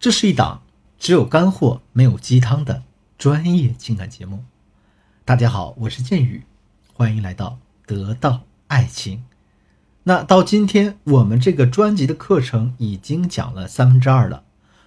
这是一档只有干货没有鸡汤的专业情感节目。大家好，我是剑宇，欢迎来到得到爱情。那到今天，我们这个专辑的课程已经讲了三分之二了。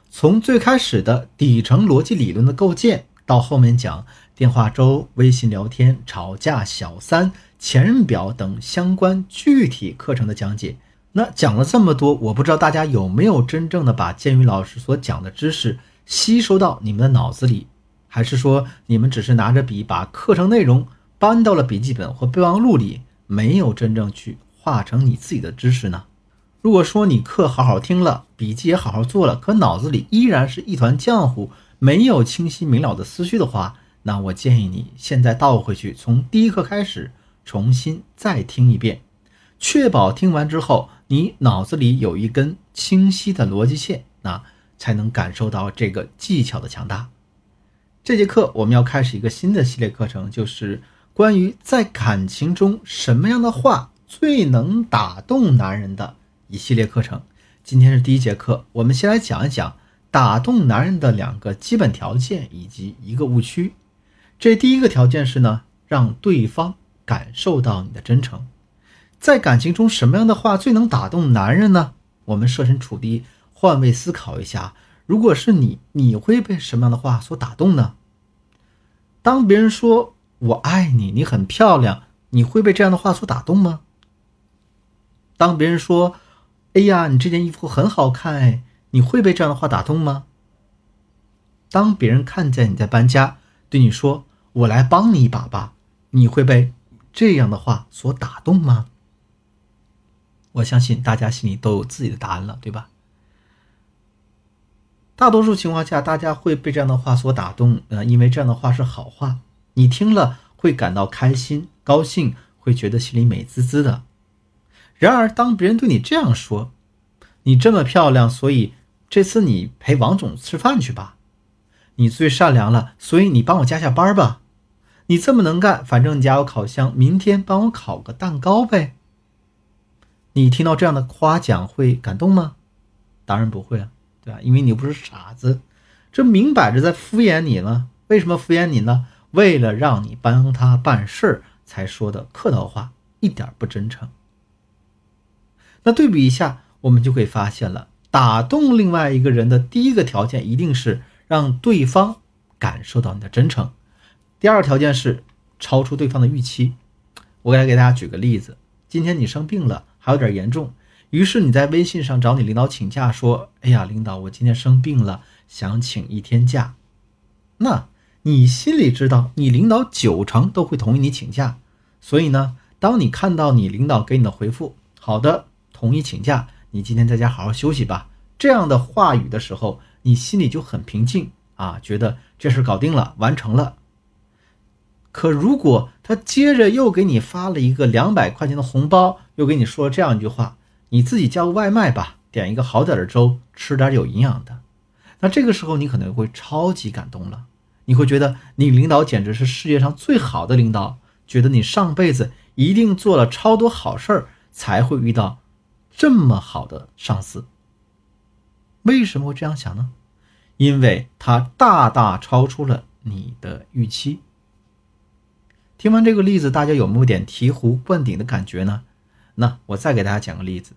从最开始的底层逻辑理论的构建，到后面讲电话粥、微信聊天、吵架、小三、前任表等相关具体课程的讲解。那讲了这么多，我不知道大家有没有真正的把建宇老师所讲的知识吸收到你们的脑子里，还是说你们只是拿着笔把课程内容搬到了笔记本或备忘录里，没有真正去化成你自己的知识呢？如果说你课好好听了，笔记也好好做了，可脑子里依然是一团浆糊，没有清晰明了的思绪的话，那我建议你现在倒回去，从第一课开始，重新再听一遍，确保听完之后。你脑子里有一根清晰的逻辑线，那才能感受到这个技巧的强大。这节课我们要开始一个新的系列课程，就是关于在感情中什么样的话最能打动男人的一系列课程。今天是第一节课，我们先来讲一讲打动男人的两个基本条件以及一个误区。这第一个条件是呢，让对方感受到你的真诚。在感情中，什么样的话最能打动男人呢？我们设身处地、换位思考一下，如果是你，你会被什么样的话所打动呢？当别人说“我爱你，你很漂亮”，你会被这样的话所打动吗？当别人说“哎呀，你这件衣服很好看”，哎，你会被这样的话打动吗？当别人看见你在搬家，对你说“我来帮你一把吧”，你会被这样的话所打动吗？我相信大家心里都有自己的答案了，对吧？大多数情况下，大家会被这样的话所打动，呃，因为这样的话是好话，你听了会感到开心、高兴，会觉得心里美滋滋的。然而，当别人对你这样说：“你这么漂亮，所以这次你陪王总吃饭去吧。”“你最善良了，所以你帮我加下班吧。”“你这么能干，反正你家有烤箱，明天帮我烤个蛋糕呗。”你听到这样的夸奖会感动吗？当然不会啊，对吧？因为你不是傻子，这明摆着在敷衍你了。为什么敷衍你呢？为了让你帮他办事儿才说的客套话，一点不真诚。那对比一下，我们就会发现了，打动另外一个人的第一个条件一定是让对方感受到你的真诚，第二个条件是超出对方的预期。我来给大家举个例子：今天你生病了。还有点严重，于是你在微信上找你领导请假，说：“哎呀，领导，我今天生病了，想请一天假。”那你心里知道，你领导九成都会同意你请假。所以呢，当你看到你领导给你的回复“好的，同意请假，你今天在家好好休息吧”这样的话语的时候，你心里就很平静啊，觉得这事搞定了，完成了。可如果他接着又给你发了一个两百块钱的红包，又给你说了这样一句话：“你自己叫个外卖吧，点一个好点的粥，吃点有营养的。”那这个时候你可能会超级感动了，你会觉得你领导简直是世界上最好的领导，觉得你上辈子一定做了超多好事儿才会遇到这么好的上司。为什么会这样想呢？因为他大大超出了你的预期。听完这个例子，大家有没有点醍醐灌顶的感觉呢？那我再给大家讲个例子。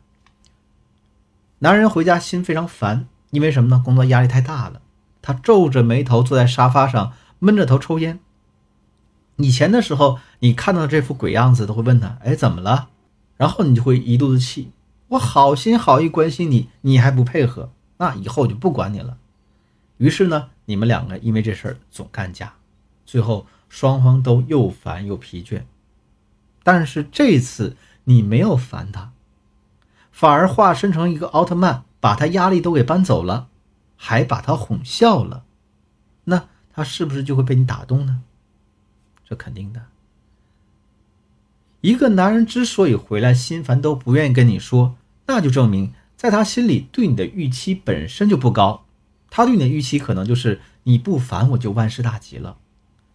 男人回家心非常烦，因为什么呢？工作压力太大了。他皱着眉头坐在沙发上，闷着头抽烟。以前的时候，你看到这副鬼样子，都会问他：“哎，怎么了？”然后你就会一肚子气。我好心好意关心你，你还不配合，那以后我就不管你了。于是呢，你们两个因为这事儿总干架，最后。双方都又烦又疲倦，但是这次你没有烦他，反而化身成一个奥特曼，把他压力都给搬走了，还把他哄笑了，那他是不是就会被你打动呢？这肯定的。一个男人之所以回来心烦都不愿意跟你说，那就证明在他心里对你的预期本身就不高，他对你的预期可能就是你不烦我就万事大吉了。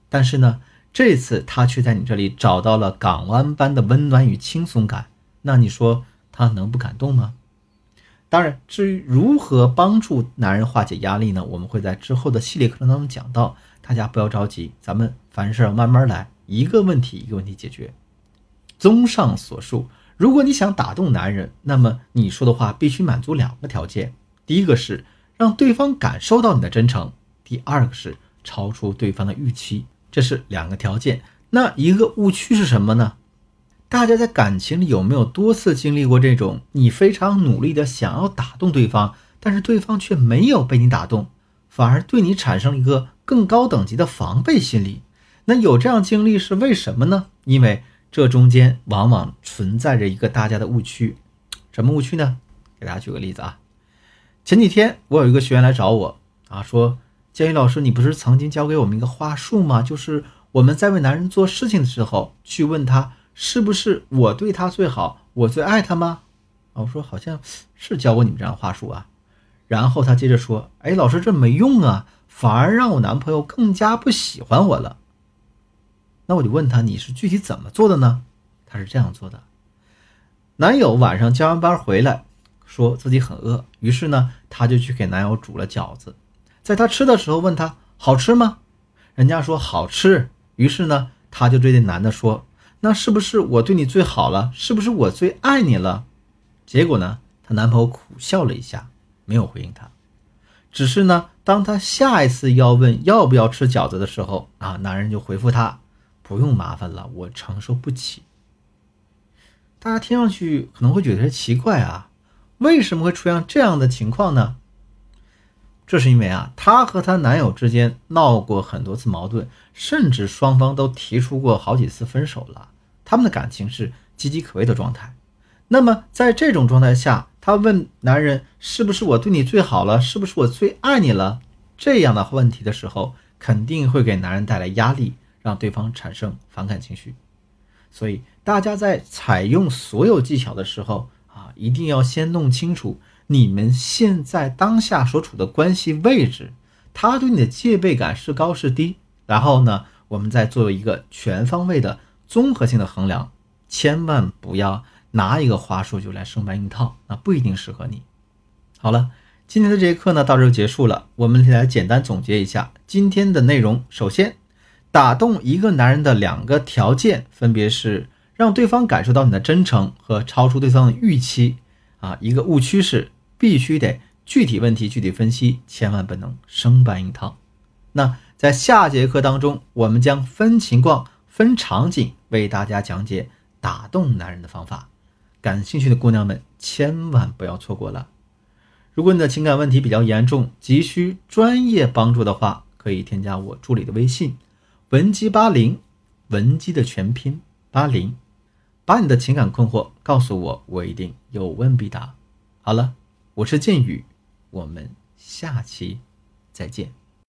但是呢，这次他却在你这里找到了港湾般的温暖与轻松感，那你说他能不感动吗？当然，至于如何帮助男人化解压力呢？我们会在之后的系列课程当中讲到，大家不要着急，咱们凡事慢慢来，一个问题一个问题解决。综上所述，如果你想打动男人，那么你说的话必须满足两个条件：第一个是让对方感受到你的真诚；第二个是超出对方的预期。这是两个条件。那一个误区是什么呢？大家在感情里有没有多次经历过这种你非常努力的想要打动对方，但是对方却没有被你打动，反而对你产生了一个更高等级的防备心理？那有这样经历是为什么呢？因为这中间往往存在着一个大家的误区，什么误区呢？给大家举个例子啊，前几天我有一个学员来找我啊，说建宇老师，你不是曾经教给我们一个话术吗？就是我们在为男人做事情的时候，去问他。是不是我对他最好，我最爱他吗？啊，我说好像是教过你们这样话术啊。然后他接着说：“哎，老师这没用啊，反而让我男朋友更加不喜欢我了。”那我就问他：“你是具体怎么做的呢？”他是这样做的：男友晚上加完班回来，说自己很饿，于是呢，他就去给男友煮了饺子。在他吃的时候，问他好吃吗？人家说好吃，于是呢，他就对这男的说。那是不是我对你最好了？是不是我最爱你了？结果呢？她男朋友苦笑了一下，没有回应她。只是呢，当她下一次要问要不要吃饺子的时候，啊，男人就回复她：“不用麻烦了，我承受不起。”大家听上去可能会觉得奇怪啊，为什么会出现这样的情况呢？这是因为啊，她和她男友之间闹过很多次矛盾，甚至双方都提出过好几次分手了。他们的感情是岌岌可危的状态。那么在这种状态下，她问男人：“是不是我对你最好了？是不是我最爱你了？”这样的问题的时候，肯定会给男人带来压力，让对方产生反感情绪。所以大家在采用所有技巧的时候啊，一定要先弄清楚。你们现在当下所处的关系位置，他对你的戒备感是高是低？然后呢，我们再做一个全方位的综合性的衡量，千万不要拿一个话术就来生搬硬套，那不一定适合你。好了，今天的这节课呢到这就结束了，我们来简单总结一下今天的内容。首先，打动一个男人的两个条件分别是让对方感受到你的真诚和超出对方的预期啊，一个误区是。必须得具体问题具体分析，千万不能生搬硬套。那在下节课当中，我们将分情况、分场景为大家讲解打动男人的方法。感兴趣的姑娘们千万不要错过了。如果你的情感问题比较严重，急需专业帮助的话，可以添加我助理的微信文姬八零，文姬的全拼八零，把你的情感困惑告诉我，我一定有问必答。好了。我是剑宇，我们下期再见。